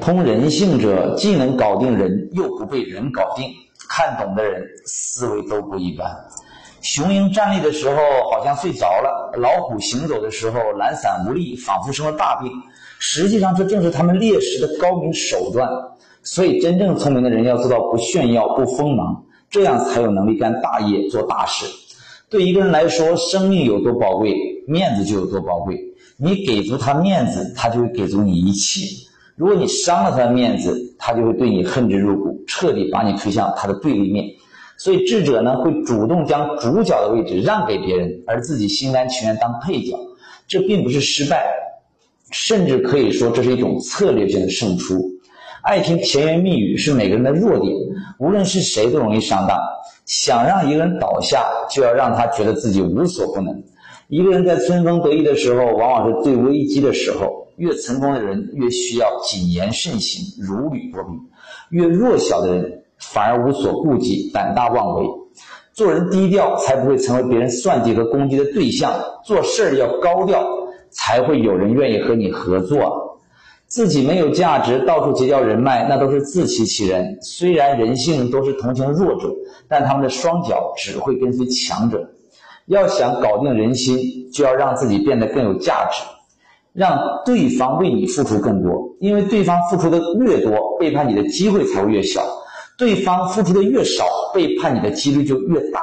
通人性者，既能搞定人，又不被人搞定。看懂的人，思维都不一般。雄鹰站立的时候好像睡着了，老虎行走的时候懒散无力，仿佛生了大病。实际上，这正是他们猎食的高明手段。所以，真正聪明的人要做到不炫耀、不锋芒，这样才有能力干大业、做大事。对一个人来说，生命有多宝贵，面子就有多宝贵。你给足他面子，他就会给足你一切；如果你伤了他的面子，他就会对你恨之入骨，彻底把你推向他的对立面。所以，智者呢，会主动将主角的位置让给别人，而自己心甘情愿当配角。这并不是失败，甚至可以说这是一种策略性的胜出。爱听甜言蜜语是每个人的弱点，无论是谁都容易上当。想让一个人倒下，就要让他觉得自己无所不能。一个人在春风得意的时候，往往是最危机的时候。越成功的人，越需要谨言慎行，如履薄冰；越弱小的人，反而无所顾忌，胆大妄为。做人低调，才不会成为别人算计和攻击的对象；做事儿要高调，才会有人愿意和你合作。自己没有价值，到处结交人脉，那都是自欺欺人。虽然人性都是同情弱者，但他们的双脚只会跟随强者。要想搞定人心，就要让自己变得更有价值，让对方为你付出更多。因为对方付出的越多，背叛你的机会才会越小；对方付出的越少，背叛你的几率就越大。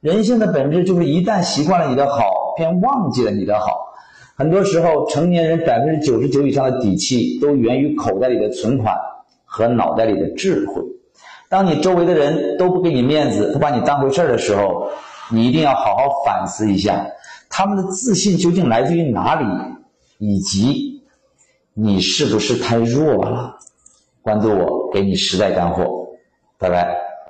人性的本质就是，一旦习惯了你的好，便忘记了你的好。很多时候，成年人百分之九十九以上的底气都源于口袋里的存款和脑袋里的智慧。当你周围的人都不给你面子，不把你当回事儿的时候，你一定要好好反思一下，他们的自信究竟来自于哪里，以及你是不是太弱了？关注我，给你实在干货，拜拜。